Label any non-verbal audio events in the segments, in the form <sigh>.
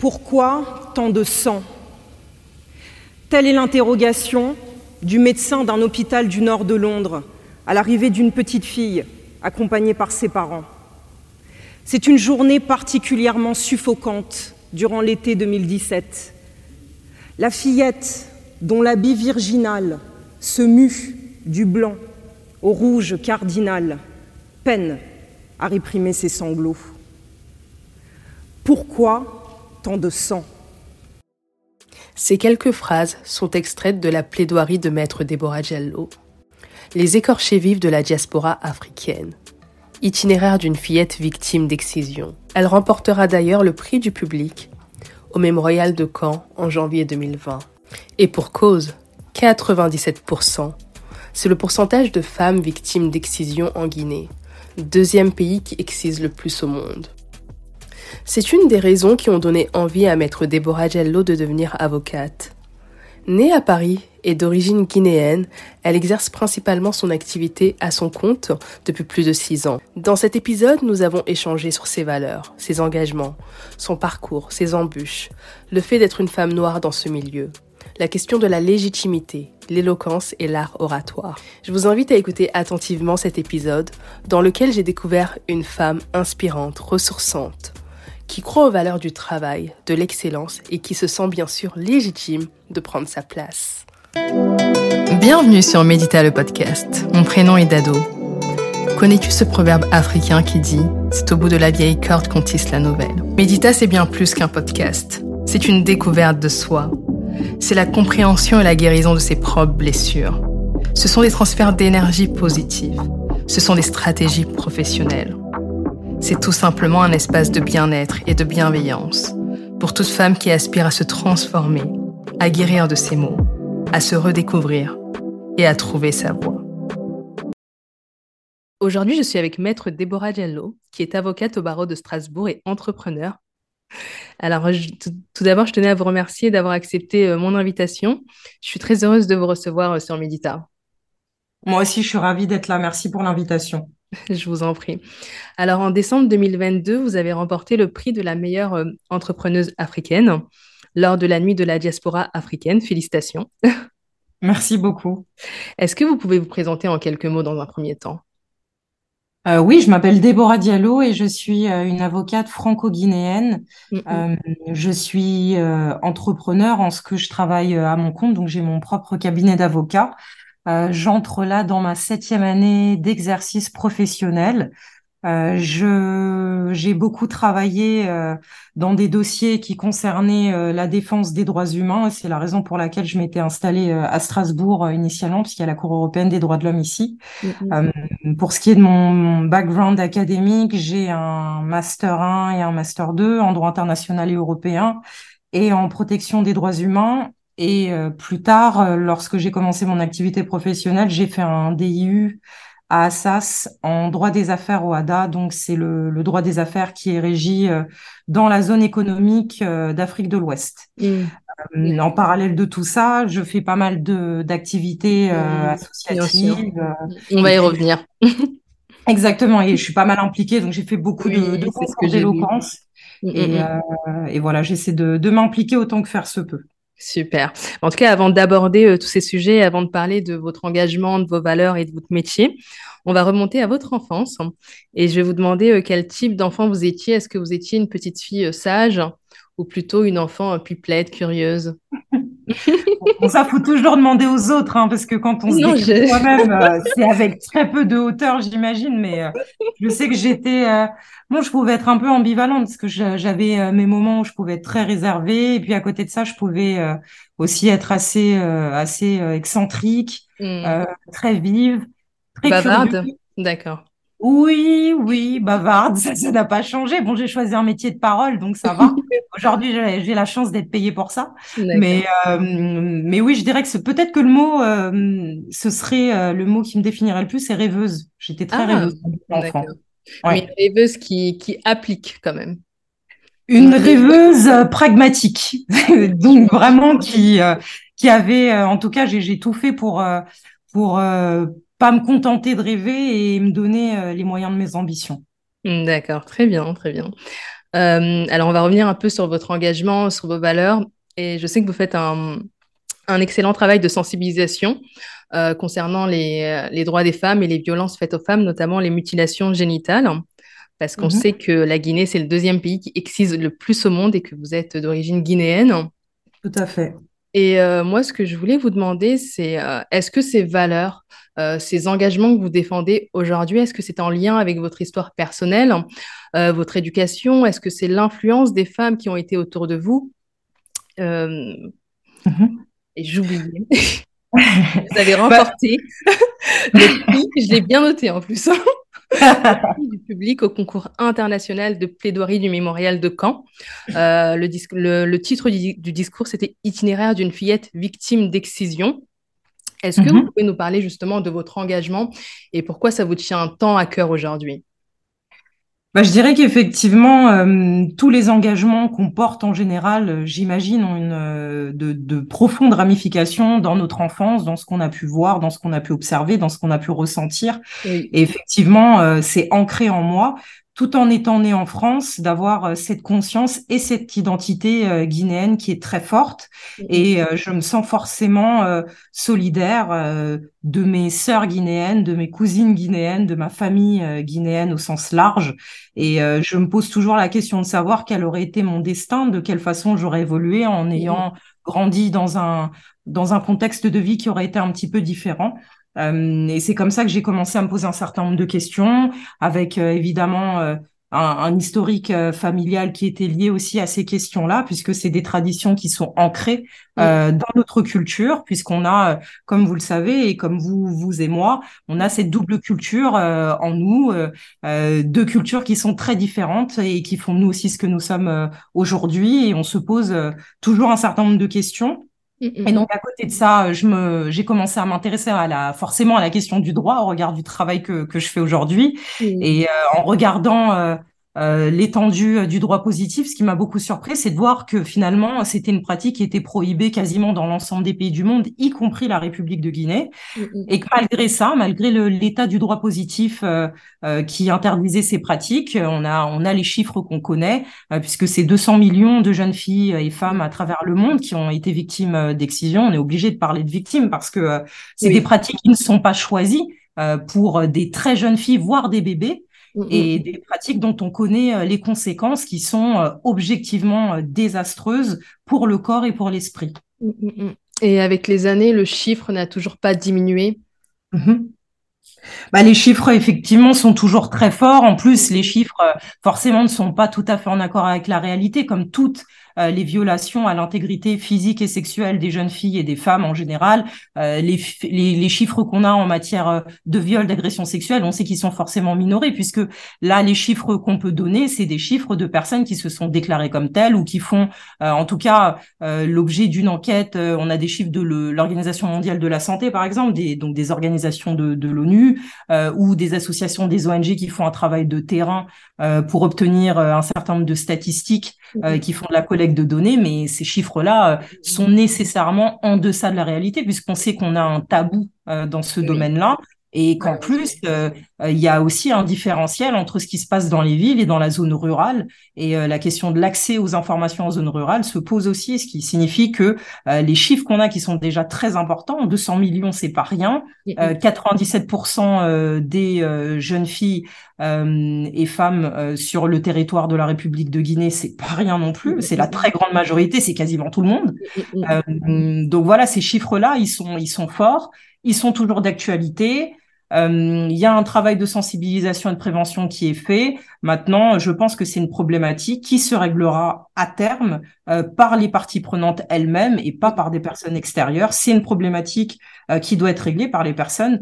Pourquoi tant de sang? Telle est l'interrogation du médecin d'un hôpital du nord de Londres à l'arrivée d'une petite fille accompagnée par ses parents. C'est une journée particulièrement suffocante durant l'été 2017. La fillette, dont l'habit virginal se mue du blanc au rouge cardinal, peine à réprimer ses sanglots. Pourquoi de sang Ces quelques phrases sont extraites de la plaidoirie de maître Déborah Diallo, Les écorchés vifs de la diaspora africaine, itinéraire d'une fillette victime d'excision. Elle remportera d'ailleurs le prix du public au Mémorial de Caen en janvier 2020. Et pour cause, 97%. C'est le pourcentage de femmes victimes d'excision en Guinée, deuxième pays qui excise le plus au monde. C'est une des raisons qui ont donné envie à maître Deborah Gello de devenir avocate. Née à Paris et d'origine guinéenne, elle exerce principalement son activité à son compte depuis plus de six ans. Dans cet épisode, nous avons échangé sur ses valeurs, ses engagements, son parcours, ses embûches, le fait d'être une femme noire dans ce milieu, la question de la légitimité, l'éloquence et l'art oratoire. Je vous invite à écouter attentivement cet épisode dans lequel j'ai découvert une femme inspirante, ressourçante, qui croit aux valeurs du travail, de l'excellence et qui se sent bien sûr légitime de prendre sa place. Bienvenue sur Médita le podcast. Mon prénom est Dado. Connais-tu ce proverbe africain qui dit C'est au bout de la vieille corde qu'on tisse la nouvelle Médita, c'est bien plus qu'un podcast. C'est une découverte de soi, c'est la compréhension et la guérison de ses propres blessures. Ce sont des transferts d'énergie positive. Ce sont des stratégies professionnelles. C'est tout simplement un espace de bien-être et de bienveillance pour toute femme qui aspire à se transformer, à guérir de ses maux, à se redécouvrir et à trouver sa voie. Aujourd'hui, je suis avec Maître Déborah Diallo, qui est avocate au barreau de Strasbourg et entrepreneur. Alors, tout, d'abord, je tenais à vous remercier d'avoir accepté euh, mon invitation. Je suis très heureuse de vous recevoir euh, sur Médita. Moi aussi, je suis ravie d'être là. Merci pour l'invitation. <laughs> je vous en prie. Alors, en décembre 2022, vous avez remporté le prix de la meilleure euh, entrepreneuse africaine lors de la nuit de la diaspora africaine. Félicitations. <laughs> Merci beaucoup. Est-ce que vous pouvez vous présenter en quelques mots dans un premier temps? Euh, oui, je m'appelle Déborah Diallo et je suis euh, une avocate franco-guinéenne. Euh, je suis entrepreneur en ce que je travaille à mon compte, donc j'ai mon propre cabinet d'avocat. J'entre là dans ma septième année d'exercice professionnel. Euh, je j'ai beaucoup travaillé euh, dans des dossiers qui concernaient euh, la défense des droits humains. C'est la raison pour laquelle je m'étais installée à Strasbourg initialement, puisqu'il y a la Cour européenne des droits de l'homme ici. Mm-hmm. pour ce qui est de mon, background académique, j'ai un master 1 et un master 2 en droit international et européen et en protection des droits humains. Et plus tard, lorsque j'ai commencé mon activité professionnelle, j'ai fait un DIU à Assas en droit des affaires au HADA. Donc, c'est le, droit des affaires qui est régi euh, dans la zone économique euh, d'Afrique de l'Ouest. Mmh. Euh, en parallèle de tout ça, je fais pas mal d'activités mmh. associatives. On va y revenir. <laughs> Exactement, et je suis pas mal impliquée, donc j'ai fait beaucoup de, de concours d'éloquence. Mmh, et, et, voilà, j'essaie de, de m'impliquer autant que faire se peut. Super. En tout cas, avant d'aborder euh, tous ces sujets, avant de parler de votre engagement, de vos valeurs et de votre métier, on va remonter à votre enfance. Et je vais vous demander euh, quel type d'enfant vous étiez. Est-ce que vous étiez une petite fille euh, sage ou plutôt une enfant pipelette, curieuse? Bon, ça, faut toujours demander aux autres, hein, parce que quand on se dit soi-même, c'est avec très peu de hauteur, j'imagine. Mais je sais que j'étais, moi, je pouvais être un peu ambivalente parce que j'avais euh, mes moments où je pouvais être très réservée et puis à côté de ça, je pouvais euh, aussi être assez euh, assez excentrique, hmm. très vive, très bavarde. D'accord. Oui, oui, bavarde, ça, ça n'a pas changé. Bon, j'ai choisi un métier de parole, donc ça va. <laughs> Aujourd'hui, j'ai la chance d'être payée pour ça. Mais, mais oui, je dirais que peut-être que le mot, ce serait le mot qui me définirait le plus, c'est rêveuse. J'étais très ah, rêveuse enfant. Mais une rêveuse qui, qui applique quand même. Une rêveuse euh, pragmatique, <laughs> <laughs> donc vraiment qui, euh, qui avait, euh, en tout cas, j'ai tout fait pour, pour pas me contenter de rêver et me donner les moyens de mes ambitions. D'accord, très bien, très bien. alors, on va revenir un peu sur votre engagement, sur vos valeurs. Et je sais que vous faites un, un excellent travail de sensibilisation concernant les, les, droits des femmes et les violences faites aux femmes, notamment les mutilations génitales parce qu'on mhm. sait que la Guinée, c'est le deuxième pays qui excise le plus au monde et que vous êtes d'origine guinéenne. Tout à fait. Et euh, moi, ce que je voulais vous demander, c'est euh, est-ce que ces valeurs, euh, ces engagements que vous défendez aujourd'hui, est-ce que c'est en lien avec votre histoire personnelle, votre éducation? Est-ce que c'est l'influence des femmes qui ont été autour de vous? Mhm. Et j'oubliais. <laughs> vous avez bah remporté <laughs> le prix, je l'ai bien noté en plus du public au concours international de plaidoirie du mémorial de Caen. Euh, le, titre du, discours, c'était Itinéraire d'une fillette victime d'excision. Est-ce que vous mhm. pouvez nous parler justement de votre engagement et pourquoi ça vous tient tant à cœur aujourd'hui? Bah, je dirais qu'effectivement, euh, tous les engagements qu'on porte en général, euh, j'imagine, ont une euh, de, de, profondes ramifications dans notre enfance, dans ce qu'on a pu voir, dans ce qu'on a pu observer, dans ce qu'on a pu ressentir. Et effectivement, c'est ancré en moi tout en étant né en France, d'avoir euh, cette conscience et cette identité euh, guinéenne qui est très forte. Mm-hmm. Et euh, je me sens forcément solidaire de mes sœurs guinéennes, de mes cousines guinéennes, de ma famille guinéenne au sens large. Et je me pose toujours la question de savoir quel aurait été mon destin, de quelle façon j'aurais évolué en mm-hmm. ayant grandi dans un dans un contexte de vie qui aurait été un petit peu différent. Euh, et c'est comme ça que j'ai commencé à me poser un certain nombre de questions, avec euh, évidemment euh, un, historique familial qui était lié aussi à ces questions-là, puisque c'est des traditions qui sont ancrées dans notre culture, puisqu'on a, comme vous le savez, et comme vous, vous et moi, on a cette double culture en nous, deux cultures qui sont très différentes et qui font nous aussi ce que nous sommes aujourd'hui, et on se pose toujours un certain nombre de questions. Et donc à côté de ça, je me, j'ai commencé à m'intéresser à la, forcément à la question du droit au regard du travail que, que je fais aujourd'hui. Et euh, en regardant euh, l'étendue euh, du droit positif, ce qui m'a beaucoup surpris, c'est de voir que finalement, c'était une pratique qui était prohibée quasiment dans l'ensemble des pays du monde, y compris la République de Guinée, mm, mm. et que malgré ça, malgré l'état du droit positif euh, qui interdisait ces pratiques, on a, on a les chiffres qu'on connaît, puisque c'est 200 millions de jeunes filles et femmes à travers le monde qui ont été victimes d'excision. On est obligé de parler de victimes parce que c'est des pratiques qui ne sont pas choisies pour des très jeunes filles, voire des bébés. Mm, mm. et des pratiques dont on connaît euh, les conséquences qui sont euh, objectivement euh, désastreuses pour le corps et pour l'esprit. Mm, et avec les années, le chiffre n'a toujours pas diminué? Mm-hmm. Bah, les chiffres, effectivement, sont toujours très forts. En plus, les chiffres, forcément, ne sont pas tout à fait en accord avec la réalité, comme toutes euh, les violations à l'intégrité physique et sexuelle des jeunes filles et des femmes en général, euh, les, les, chiffres qu'on a en matière euh, de viol, d'agression sexuelle, on sait qu'ils sont forcément minorés, puisque là, les chiffres qu'on peut donner, c'est des chiffres de personnes qui se sont déclarées comme telles ou qui font, en tout cas, l'objet d'une enquête. on a des chiffres de l'Organisation mondiale de la santé, par exemple, des, donc des organisations de, de l'ONU ou des associations, des ONG qui font un travail de terrain pour obtenir un certain nombre de statistiques mmh qui font de la collecte de données, mais ces chiffres-là euh, sont nécessairement en deçà de la réalité, puisqu'on sait qu'on a un tabou euh, dans ce domaine-là et qu'en plus, euh, il y a aussi un différentiel entre ce qui se passe dans les villes et dans la zone rurale. Et euh, la question de l'accès aux informations en zone rurale se pose aussi, ce qui signifie que euh, les chiffres qu'on a qui sont déjà très importants, 200 millions, c'est pas rien. 97% des jeunes filles et femmes sur le territoire de la République de Guinée, c'est pas rien non plus. C'est la très grande majorité, c'est quasiment tout le monde. donc voilà, ces chiffres-là, ils sont, ils sont forts. Ils sont toujours d'actualité. Euh, il y a un travail de sensibilisation et de prévention qui est fait. Maintenant, je pense que c'est une problématique qui se réglera à terme euh, par les parties prenantes elles-mêmes et pas par des personnes extérieures. C'est une problématique euh, qui doit être réglée par les personnes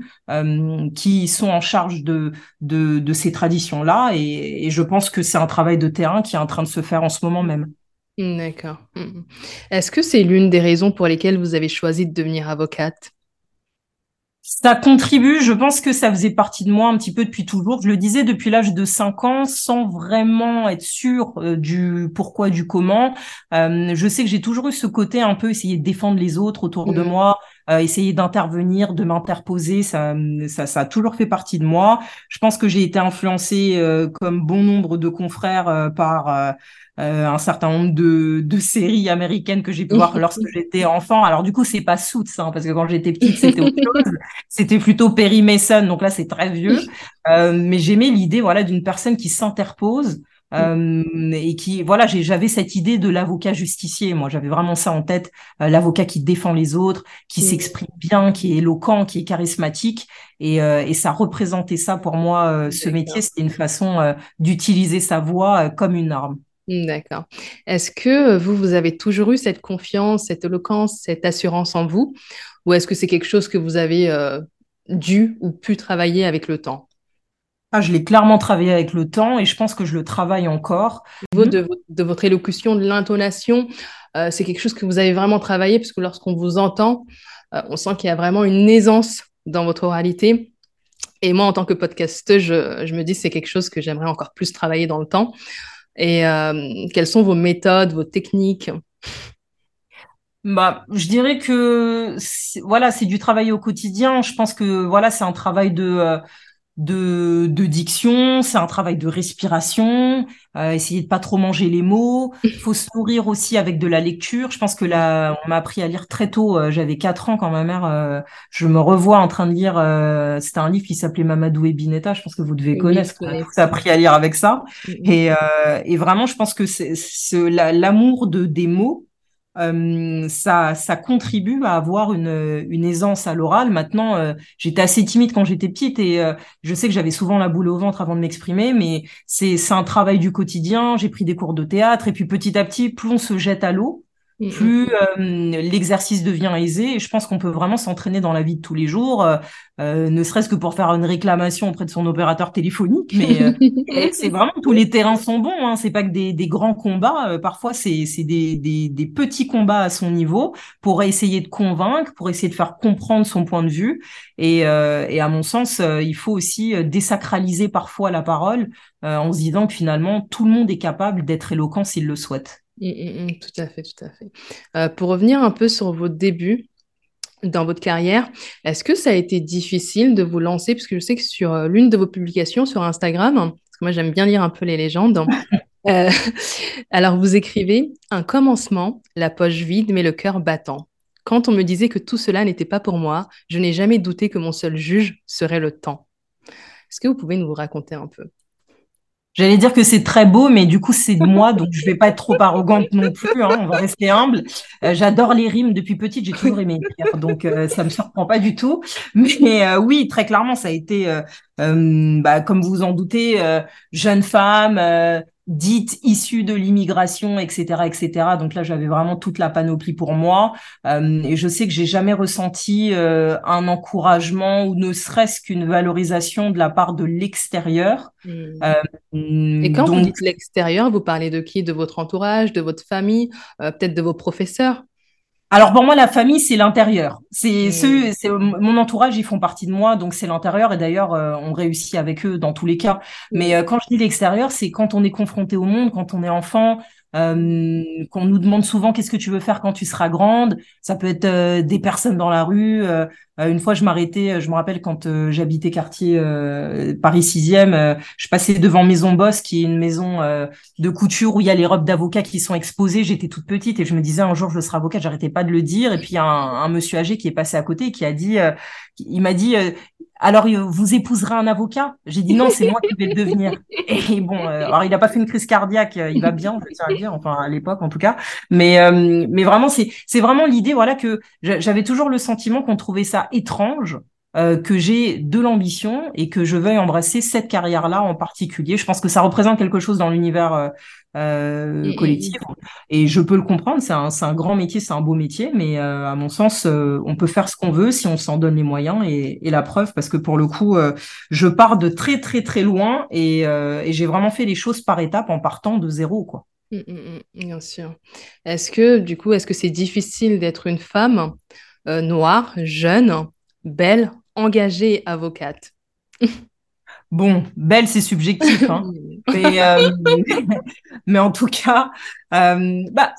qui sont en charge de, de, de ces traditions-là. Et, et je pense que c'est un travail de terrain qui est en train de se faire en ce moment même. D'accord. Est-ce que c'est l'une des raisons pour lesquelles vous avez choisi de devenir avocate? Ça contribue, je pense que ça faisait partie de moi un petit peu depuis toujours. Je le disais depuis l'âge de 5 ans sans vraiment être sûr euh, du pourquoi, du comment. Euh, je sais que j'ai toujours eu ce côté un peu essayer de défendre les autres autour de mmh. Moi, essayer d'intervenir, de m'interposer, ça, ça, ça a toujours fait partie de moi. Je pense que j'ai été influencée comme bon nombre de confrères par euh, un certain nombre de, de séries américaines que j'ai pu voir lorsque <laughs> j'étais enfant. Alors du coup, c'est pas Suits, hein, parce que quand j'étais petite, c'était autre chose. C'était plutôt Perry Mason, donc là, c'est très vieux. <laughs> Euh, mais j'aimais l'idée, voilà, d'une personne qui s'interpose. Euh, et qui voilà j'avais cette idée de l'avocat justicier moi. J'avais vraiment ça en tête euh, l'avocat qui défend les autres qui s'exprime bien qui est éloquent qui est charismatique. Et, euh, et ça représentait ça pour moi ce métier. C'était une façon d'utiliser sa voix comme une arme. Mmh, d'accord. Est-ce que vous, vous avez toujours eu cette confiance, cette éloquence, cette assurance en vous? Ou est-ce que c'est quelque chose que vous avez euh, dû ou pu travailler avec le temps? Ah, je l'ai clairement travaillé avec le temps et je pense que je le travaille encore. Au niveau de, de votre élocution, de l'intonation, euh, c'est quelque chose que vous avez vraiment travaillé parce que lorsqu'on vous entend, euh, on sent qu'il y a vraiment une aisance dans votre oralité. Et moi, en tant que podcasteuse, je, je me dis que c'est quelque chose que j'aimerais encore plus travailler dans le temps. Et euh, quelles sont vos méthodes, vos techniques? Bah, je dirais que voilà, c'est du travail au quotidien. Je pense que voilà, c'est un travail de de, de diction, c'est un travail de respiration, euh, essayer de pas trop manger les mots. Il <laughs> faut se nourrir aussi avec de la lecture. Je pense que là, on m'a appris à lire très tôt. Euh, j'avais quatre ans quand ma mère, euh, je me revois en train de lire. Euh, c'était un livre qui s'appelait Mamadou et Binetta. Je pense que vous devez connaître. ça appris à lire avec ça. Et, et vraiment, je pense que c'est l'amour de des mots euh, ça, ça contribue à avoir une, une aisance à l'oral. Maintenant, euh, j'étais assez timide quand j'étais petite et euh, je sais que j'avais souvent la boule au ventre avant de m'exprimer, mais c'est un travail du quotidien. J'ai pris des cours de théâtre et puis petit à petit, plus on se jette à l'eau, Mm, mm. plus euh, l'exercice devient aisé. Et je pense qu'on peut vraiment s'entraîner dans la vie de tous les jours, euh, euh ne serait-ce que pour faire une réclamation auprès de son opérateur téléphonique. Mais euh, <laughs> c'est vraiment tous les terrains sont bons. Hein. C'est pas que des, des grands combats. parfois, c'est des, des, des, petits combats à son niveau pour essayer de convaincre, pour essayer de faire comprendre son point de vue. Et, et à mon sens, il faut aussi désacraliser parfois la parole en se disant que finalement, tout le monde est capable d'être éloquent s'il le souhaite. Mmh, mmh, mmh, tout à fait, tout à fait. Euh, pour revenir un peu sur vos débuts dans votre carrière, est-ce que ça a été difficile de vous lancer? Parce que je sais que sur euh, l'une de vos publications sur Instagram, parce que moi j'aime bien lire un peu les légendes, <laughs> euh, alors vous écrivez Un commencement, la poche vide mais le cœur battant. Quand on me disait que tout cela n'était pas pour moi, je n'ai jamais douté que mon seul juge serait le temps. Est-ce que vous pouvez nous raconter un peu? J'allais dire que c'est très beau, mais du coup, c'est de moi, donc je vais pas être trop arrogante non plus. Hein, on va rester humble. Euh, j'adore les rimes depuis petite, j'ai toujours aimé donc euh, ça me surprend pas du tout. Mais euh, oui, très clairement, ça a été, bah, comme vous vous en doutez, jeune femme dites issues de l'immigration, etc., etc. Donc là, j'avais vraiment toute la panoplie pour moi. Euh, et je sais que j'ai jamais ressenti euh, un encouragement ou ne serait-ce qu'une valorisation de la part de l'extérieur. Hmm. Euh, et quand vous dites l'extérieur, vous parlez de qui? De votre entourage, de votre famille, peut-être de vos professeurs? Alors pour moi, la famille, c'est l'intérieur. C'est ceux, c'est mon entourage, ils font partie de moi, donc c'est l'intérieur. Et d'ailleurs, euh, on réussit avec eux dans tous les cas. Mais euh, quand je dis l'extérieur, c'est quand on est confronté au monde, quand on est enfant, euh, qu'on nous demande souvent qu'est-ce que tu veux faire quand tu seras grande? Ça peut être des personnes dans la rue. Euh, une fois, je m'arrêtais, je me rappelle quand j'habitais quartier Paris 6e, je passais devant Maison Boss, qui est une maison de couture où il y a les robes d'avocats qui sont exposées. J'étais toute petite et je me disais un jour je serai avocate. J'arrêtais pas de le dire. Et puis il y a un, un, monsieur âgé qui est passé à côté et qui a dit, il m'a dit alors vous épouserez un avocat? J'ai dit non, c'est moi qui vais le devenir. <laughs> Et bon, euh, alors il n'a pas fait une crise cardiaque, euh, il va bien, je tiens à dire, enfin à l'époque en tout cas. Mais euh, mais vraiment c'est c'est vraiment l'idée, voilà que j'avais toujours le sentiment qu'on trouvait ça étrange euh, que j'ai de l'ambition et que je veuille embrasser cette carrière-là en particulier. Je pense que ça représente quelque chose dans l'univers euh, euh collectif et je peux le comprendre. C'est un, un, grand métier, c'est un beau métier, mais euh, à mon sens, on peut faire ce qu'on veut si on s'en donne les moyens et, et, la preuve, parce que pour le coup, je pars de très très très loin et, et j'ai vraiment fait les choses par étapes en partant de zéro, quoi. Mmh, mmh, mmh, bien sûr. Est-ce que du coup, est-ce que c'est difficile d'être une femme noire, jeune? belle, engagée avocate Bon, belle, c'est subjectif. Hein. <laughs> mais, euh, <laughs> mais, en tout cas, euh, bah,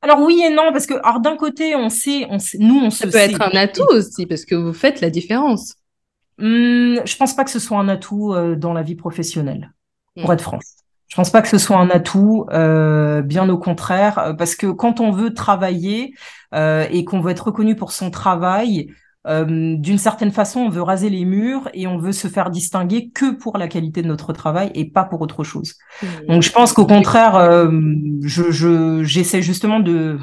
alors oui et non, parce que alors d'un côté, on sait, on sait, nous, on Ça se peut sait. être un atout aussi, parce que vous faites la différence. Hum, je pense pas que ce soit un atout euh, dans la vie professionnelle, pour Mm. être franche. Je pense pas que ce soit un atout, euh, bien au contraire, euh, parce que quand on veut travailler euh, et qu'on veut être reconnu pour son travail, euh, d'une certaine façon, on veut raser les murs et on veut se faire distinguer que pour la qualité de notre travail et pas pour autre chose. Donc je pense qu'au contraire, euh, je, je, j'essaie justement de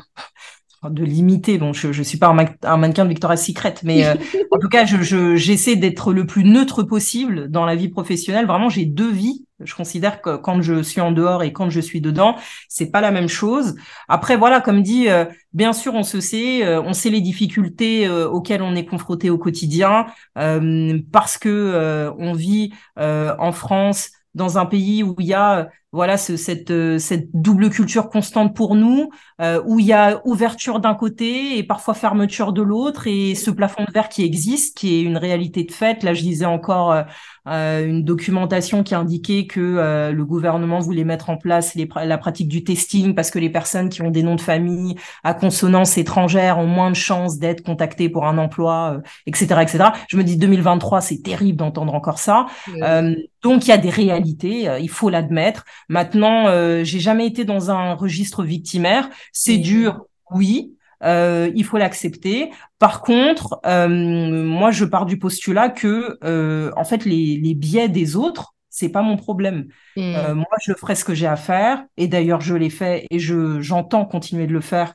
de limiter. Bon, je je suis pas un, ma- un mannequin de Victoria's Secret, mais euh, <laughs> en tout cas, je, je j'essaie d'être le plus neutre possible dans la vie professionnelle. Vraiment, j'ai deux vies. Je considère que quand je suis en dehors et quand je suis dedans, c'est pas la même chose. Après, voilà, comme dit, euh, bien sûr, on se sait, euh, on sait les difficultés euh, auxquelles on est confronté au quotidien, euh, parce que euh, on vit euh, en France dans un pays où il y a voilà ce, cette euh, cette double culture constante pour nous euh, où il y a ouverture d'un côté et parfois fermeture de l'autre et ce plafond de verre qui existe qui est une réalité de fait là je disais encore euh, euh, une documentation qui indiquait que euh, le gouvernement voulait mettre en place les, la pratique du testing parce que les personnes qui ont des noms de famille à consonance étrangère ont moins de chances d'être contactées pour un emploi, euh, etc., etc. Je me dis 2023, c'est terrible d'entendre encore ça. Euh, donc il y a des réalités, il faut l'admettre. Maintenant, euh, j'ai jamais été dans un registre victimaire. C'est dur, oui. Euh, il faut l'accepter. Par contre, euh, moi, je pars du postulat que, euh, en fait, les, les biais des autres, c'est pas mon problème. Euh, moi, je ferai ce que j'ai à faire, et d'ailleurs, je l'ai fait, et je j'entends continuer de le faire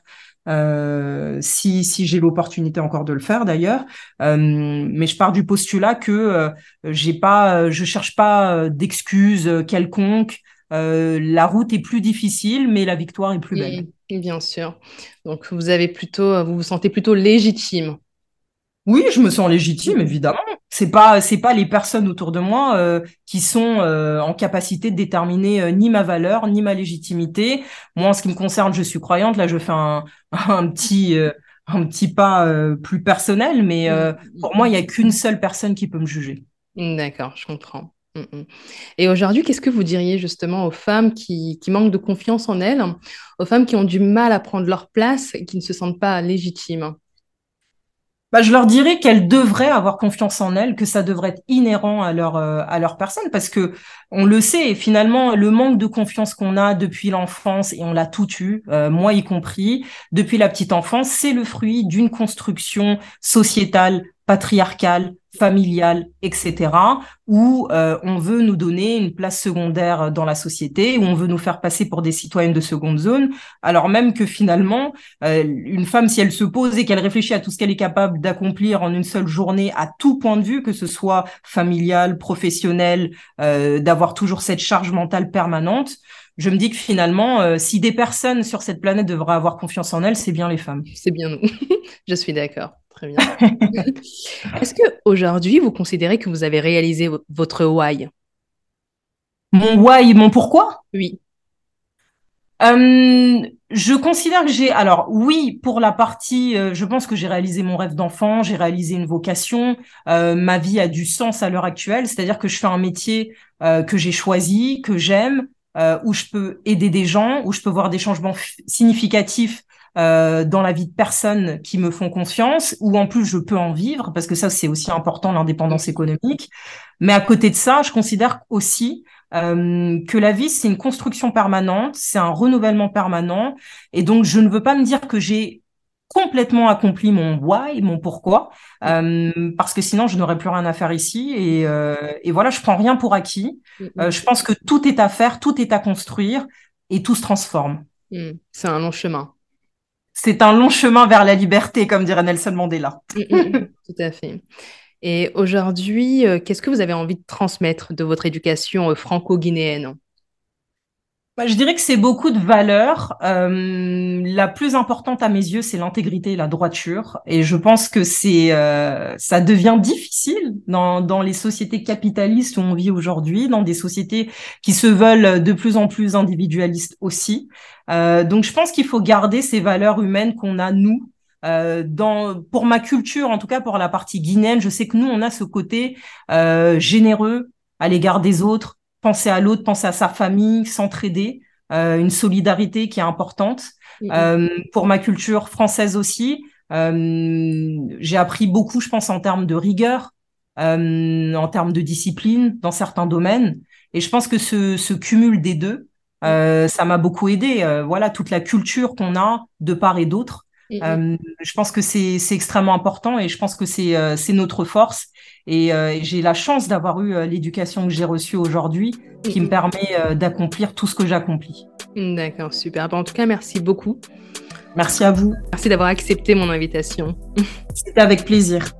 euh, si si j'ai l'opportunité encore de le faire d'ailleurs. Euh, mais je pars du postulat que j'ai pas, euh, je cherche pas d'excuses quelconques. Euh, la route est plus difficile, mais la victoire est plus belle. Mm, Bien sûr. Donc vous avez plutôt, vous vous sentez plutôt légitime. Oui, je me sens légitime, évidemment. C'est pas, c'est pas les personnes autour de moi euh, qui sont euh, en capacité de déterminer euh, ni ma valeur ni ma légitimité. Moi, en ce qui me concerne, je suis croyante. Là, je fais un, <laughs> un petit, euh, un petit pas euh, plus personnel, mais euh, pour moi, il y a qu'une seule personne qui peut me juger. Mm, D'accord, je comprends. Mm, mm. Et aujourd'hui, qu'est-ce que vous diriez justement aux femmes qui, manquent de confiance en elles, aux femmes qui ont du mal à prendre leur place et qui ne se sentent pas légitimes? Bah, je leur dirais qu'elles devraient avoir confiance en elles, que ça devrait être inhérent à leur euh, à leur personne, parce que on le sait, finalement, le manque de confiance qu'on a depuis l'enfance et on l'a tout eu, euh, moi y compris, depuis la petite enfance, c'est le fruit d'une construction sociétale, patriarcale, familiale, etc., où euh, on veut nous donner une place secondaire dans la société, où on veut nous faire passer pour des citoyennes de seconde zone, alors même que finalement, euh, une femme, si elle se pose et qu'elle réfléchit à tout ce qu'elle est capable d'accomplir en une seule journée, à tout point de vue, que ce soit familial, professionnel, euh, d'avoir toujours cette charge mentale permanente, je me dis que finalement, euh, si des personnes sur cette planète devraient avoir confiance en elles, c'est bien les femmes. C'est bien nous. <laughs> Je suis d'accord. Très bien. <laughs> Est-ce que aujourd'hui, vous considérez que vous avez réalisé vo- votre why? Mon why, mon pourquoi? Oui. Euh, je considère que j'ai, alors oui, pour la partie, euh, je pense que j'ai réalisé mon rêve d'enfant, j'ai réalisé une vocation, euh, ma vie a du sens à l'heure actuelle, c'est-à-dire que je fais un métier euh, que j'ai choisi, que j'aime, où je peux aider des gens, où je peux voir des changements significatifs euh, dans la vie de personnes qui me font confiance, où en plus je peux en vivre, parce que ça c'est aussi important, l'indépendance économique. Mais à côté de ça, je considère aussi euh, que la vie, c'est une construction permanente, c'est un renouvellement permanent. Et donc, je ne veux pas me dire que j'ai complètement accompli mon why, mon pourquoi, euh, parce que sinon, je n'aurais plus rien à faire ici. Et, euh, et voilà, je prends rien pour acquis. Euh, je pense que tout est à faire, tout est à construire et tout se transforme. Mm. C'est un long chemin. C'est un long chemin vers la liberté, comme dirait Nelson Mandela. Mm, mm, mm. <laughs> Tout à fait. Et aujourd'hui, euh, qu'est-ce que vous avez envie de transmettre de votre éducation euh, franco-guinéenne? Bah, je dirais que c'est beaucoup de valeurs. Euh, la plus importante à mes yeux, c'est l'intégrité et la droiture. Et je pense que c'est, euh, ça devient difficile dans, dans les sociétés capitalistes où on vit aujourd'hui, dans des sociétés qui se veulent de plus en plus individualistes aussi. Euh, donc, je pense qu'il faut garder ces valeurs humaines qu'on a nous. Euh, dans, pour ma culture, en tout cas pour la partie guinéenne, je sais que nous, on a ce côté euh, généreux, à l'égard des autres, penser à l'autre, penser à sa famille, s'entraider, une solidarité qui est importante. pour ma culture française aussi, j'ai appris beaucoup, je pense, en termes de rigueur, en termes de discipline dans certains domaines. Et je pense que ce, ce cumul des deux, euh, ça m'a beaucoup aidé. Euh, voilà, toute la culture qu'on a de part et d'autre. Euh, je pense que c'est extrêmement important et je pense que c'est notre force. Et j'ai la chance d'avoir eu l'éducation que j'ai reçue aujourd'hui qui me permet d'accomplir tout ce que j'accomplis. D'accord, super. en tout cas, merci beaucoup. Merci à vous. Merci d'avoir accepté mon invitation. C'était avec plaisir.